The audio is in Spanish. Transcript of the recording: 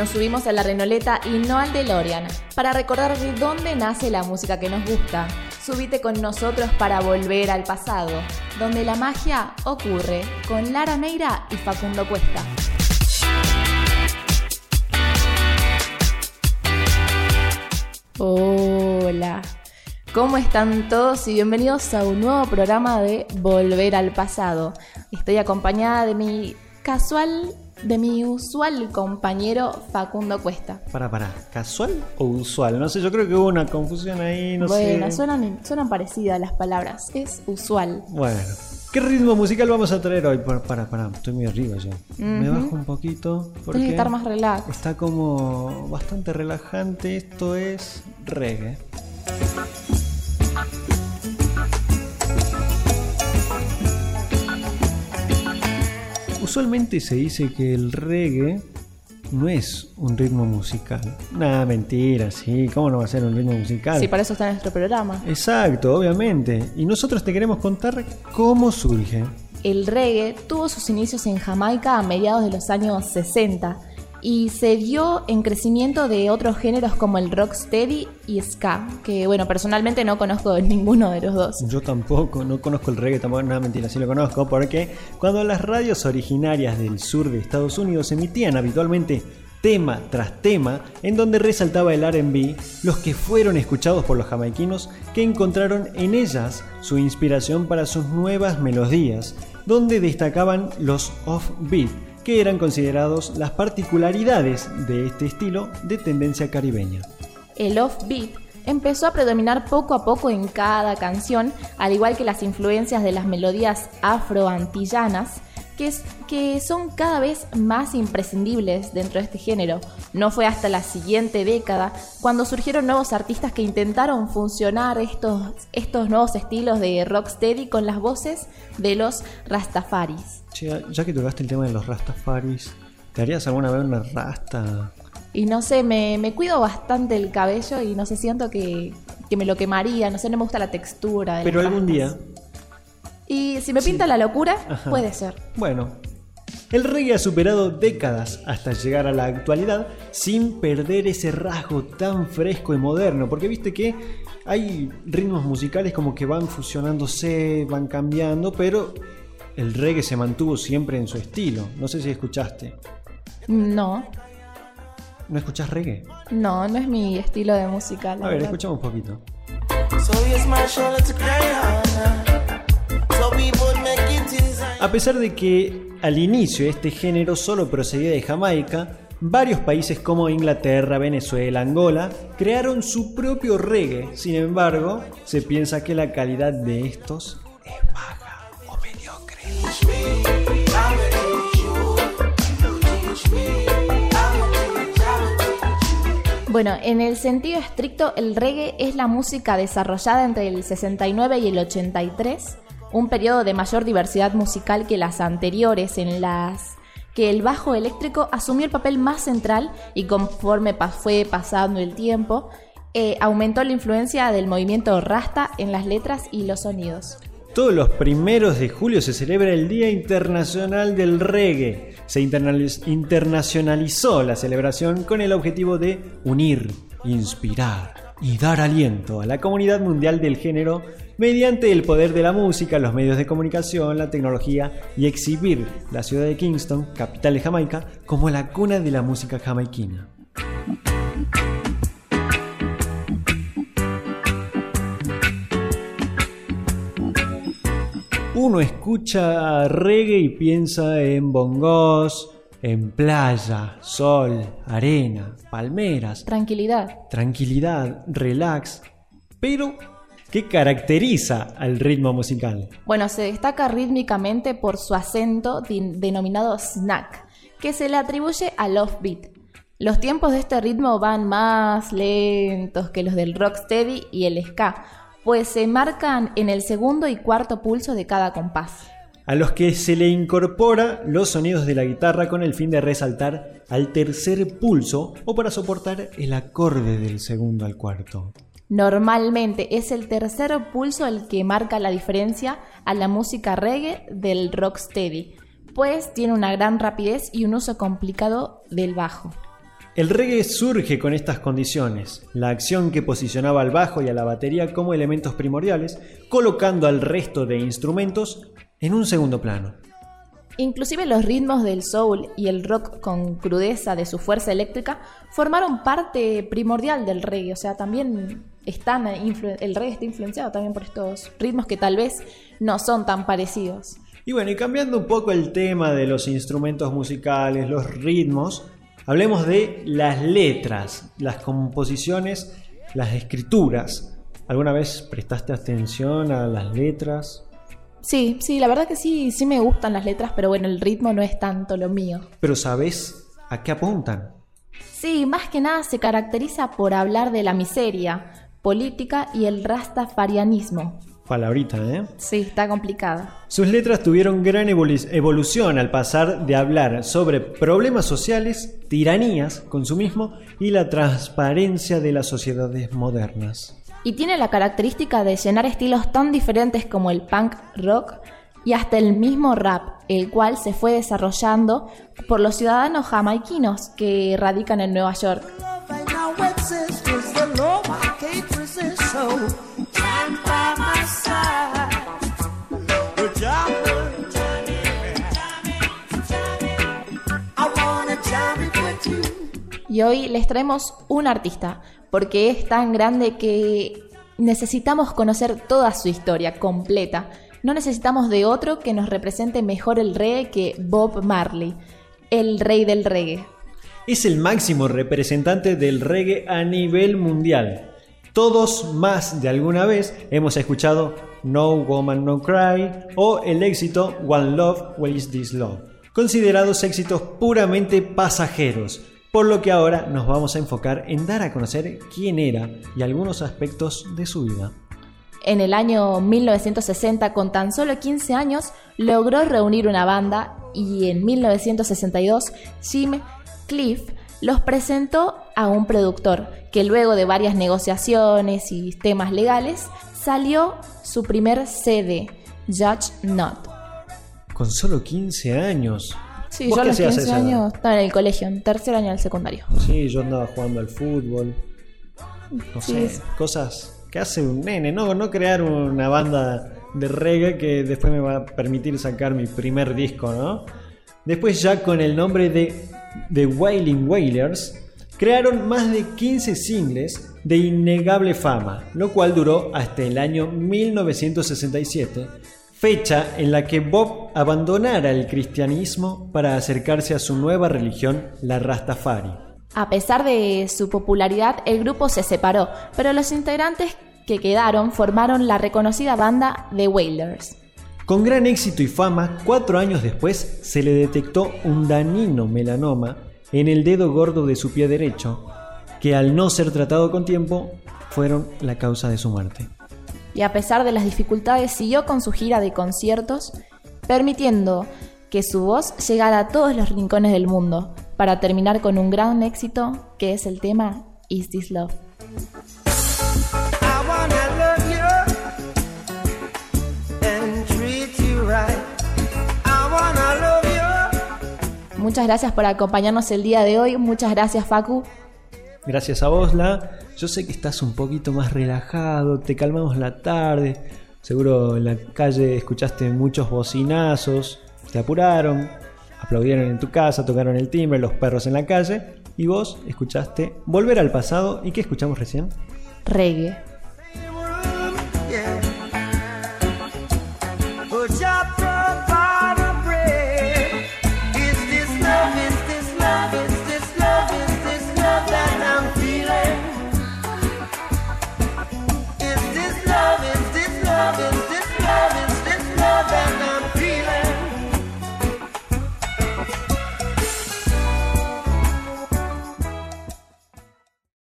Nos subimos a la Renoleta y no al DeLorean para recordar de dónde nace la música que nos gusta. Subite con nosotros para volver al pasado, donde la magia ocurre con Lara Neira y Facundo Cuesta. Hola, ¿cómo están todos y bienvenidos a un nuevo programa de Volver al Pasado? Estoy acompañada de mi casual, de mi usual compañero Facundo Cuesta. Para, para, ¿casual o usual? No sé, yo creo que hubo una confusión ahí, no sé. Bueno, suenan, suenan parecidas las palabras, es usual. Bueno, ¿qué ritmo musical vamos a traer hoy? Para, para, para, estoy muy arriba ya. Me bajo un poquito. Tienes que estar más relax. Está como bastante relajante. Esto es reggae. Usualmente se dice que el reggae no es un ritmo musical. Nada, mentira, sí, ¿cómo no va a ser un ritmo musical? Sí, para eso está nuestro programa. Exacto, obviamente. Y nosotros te queremos contar cómo surge. El reggae tuvo sus inicios en Jamaica a mediados de los años 60 y se dio en crecimiento de otros géneros como el rocksteady y ska, que bueno, personalmente no conozco ninguno de los dos. Yo tampoco, no conozco el reggae, tampoco, nada mentira, sí lo conozco, porque cuando las radios originarias del sur de Estados Unidos emitían habitualmente tema tras tema en donde resaltaba el RB, los que fueron escuchados por los jamaiquinos que encontraron en ellas su inspiración para sus nuevas melodías, donde destacaban los off-beat, que eran considerados las particularidades de este estilo de tendencia caribeña. El offbeat empezó a predominar poco a poco en cada canción, al igual que las influencias de las melodías afro-antillanas, que, es- que son cada vez más imprescindibles dentro de este género. No fue hasta la siguiente década cuando surgieron nuevos artistas que intentaron funcionar estos, estos nuevos estilos de rocksteady con las voces de los rastafaris. Che, ya que tocaste el tema de los rastafaris, ¿te harías alguna vez una rasta? Y no sé, me, me cuido bastante el cabello y no sé, siento que, que me lo quemaría, no sé, no me gusta la textura. de Pero algún día, Y si me pinta la locura, Ajá. puede ser. bueno, el reggae ha superado décadas hasta llegar a la actualidad sin perder ese rasgo tan fresco y moderno, porque viste que hay ritmos musicales como que van fusionándose, van cambiando, pero el reggae se mantuvo siempre en su estilo. No sé si escuchaste. No, ¿No escuchás reggae? no, no es mi estilo de música. la A ver, verdad. escuchamos un poquito. So A pesar de que al inicio este género solo procedía de Jamaica, varios países como Inglaterra, Venezuela, Angola crearon su propio reggae. Sin embargo, se piensa que la calidad de estos es baja o mediocre. Bueno, en el sentido estricto, el reggae es la música desarrollada entre el 69 y el 83, un periodo de mayor diversidad musical que las anteriores, en las que el bajo eléctrico asumió el papel más central y conforme fue pasando el tiempo, eh, aumentó la influencia del movimiento rasta en las letras y los sonidos. Todos los primeros de julio se celebra el Día Internacional del Reggae. Se internacionalizó la celebración con el objetivo de unir, inspirar y dar aliento a la comunidad mundial del género mediante el poder de la música, los medios de comunicación, la tecnología y exhibir la ciudad de Kingston, capital de Jamaica, como la cuna de la música jamaiquina. Uno escucha reggae y piensa en bongos, en playa, sol, arena, palmeras, Tranquilidad. tranquilidad, relax. Pero, ¿qué caracteriza al ritmo musical? Bueno, se destaca rítmicamente por su acento denominado snack, que se le atribuye al offbeat. Los tiempos de este ritmo van más lentos que los del rocksteady y el ska, pues se marcan en el segundo y cuarto pulso de cada compás. a los que se le incorpora los sonidos de la guitarra con el fin de resaltar al tercer pulso o para soportar el acorde del segundo al cuarto. Normalmente es el tercer pulso el que marca la diferencia a la música reggae del rocksteady, pues tiene una gran rapidez y un uso complicado del bajo. El reggae surge con estas condiciones, la acción que posicionaba al bajo y a la batería como elementos primordiales, colocando al resto de instrumentos en un segundo plano. Inclusive los ritmos del soul y el rock con crudeza de su fuerza eléctrica formaron parte primordial del reggae, o sea, también están el reggae está influenciado también por estos ritmos que tal vez no son tan parecidos. Y bueno, y cambiando un poco el tema de los instrumentos musicales, los ritmos, hablemos de las letras, las composiciones, las escrituras. ¿Alguna vez prestaste atención a las letras? Sí, sí, la verdad que sí, sí me gustan las letras, pero bueno, el ritmo no es tanto lo mío. Pero ¿sabes a qué apuntan? Sí, más que nada se caracteriza por hablar de la miseria, política y el rastafarianismo. Palabrita, ¿eh? Sí, está complicada. Sus letras tuvieron gran evolución al pasar de hablar sobre problemas sociales, tiranías, consumismo y la transparencia de las sociedades modernas y tiene la característica de llenar estilos tan diferentes como el punk rock y hasta el mismo rap, el cual se fue desarrollando por los ciudadanos jamaiquinos que radican en Nueva York. Y hoy les traemos un artista, porque es tan grande que necesitamos conocer toda su historia completa. No necesitamos de otro que nos represente mejor el reggae que Bob Marley, el rey del reggae. Es el máximo representante del reggae a nivel mundial. Todos más de alguna vez hemos escuchado No Woman No Cry o el éxito One Love, What Is This Love, considerados éxitos puramente pasajeros, por lo que ahora nos vamos a enfocar en dar a conocer quién era y algunos aspectos de su vida. En el año 1960, con tan solo 15 años, logró reunir una banda y en 1962 Jim Cliff los presentó a un productor que luego de varias negociaciones y temas legales salió su primer CD, Judge Not. Con solo 15 años, Sí, yo a los 15 años estaba en el colegio, en tercer año del secundario. Sí, yo andaba jugando al fútbol. No sé, cosas que hace un nene, no, no crear una banda de reggae que después me va a permitir sacar mi primer disco, ¿no? Después ya con el nombre de The Wailing Wailers, crearon más de 15 singles de innegable fama, lo cual duró hasta el año 1967 fecha en la que Bob abandonara el cristianismo para acercarse a su nueva religión, la Rastafari. A pesar de su popularidad, el grupo se separó, pero los integrantes que quedaron formaron la reconocida banda The Wailers. Con gran éxito y fama, cuatro años después se le detectó un danino melanoma en el dedo gordo de su pie derecho, que al no ser tratado con tiempo, fueron la causa de su muerte y a pesar de las dificultades siguió con su gira de conciertos, permitiendo que su voz llegara a todos los rincones del mundo, para terminar con un gran éxito que es el tema Is This Love. Muchas gracias por acompañarnos el día de hoy. Muchas gracias, Facu. Gracias a vos, La. Yo sé que estás un poquito más relajado, te calmamos la tarde. Seguro en la calle escuchaste muchos bocinazos, te apuraron, aplaudieron en tu casa, tocaron el timbre, los perros en la calle. Y vos escuchaste Volver al pasado. ¿Y qué escuchamos recién? Reggae.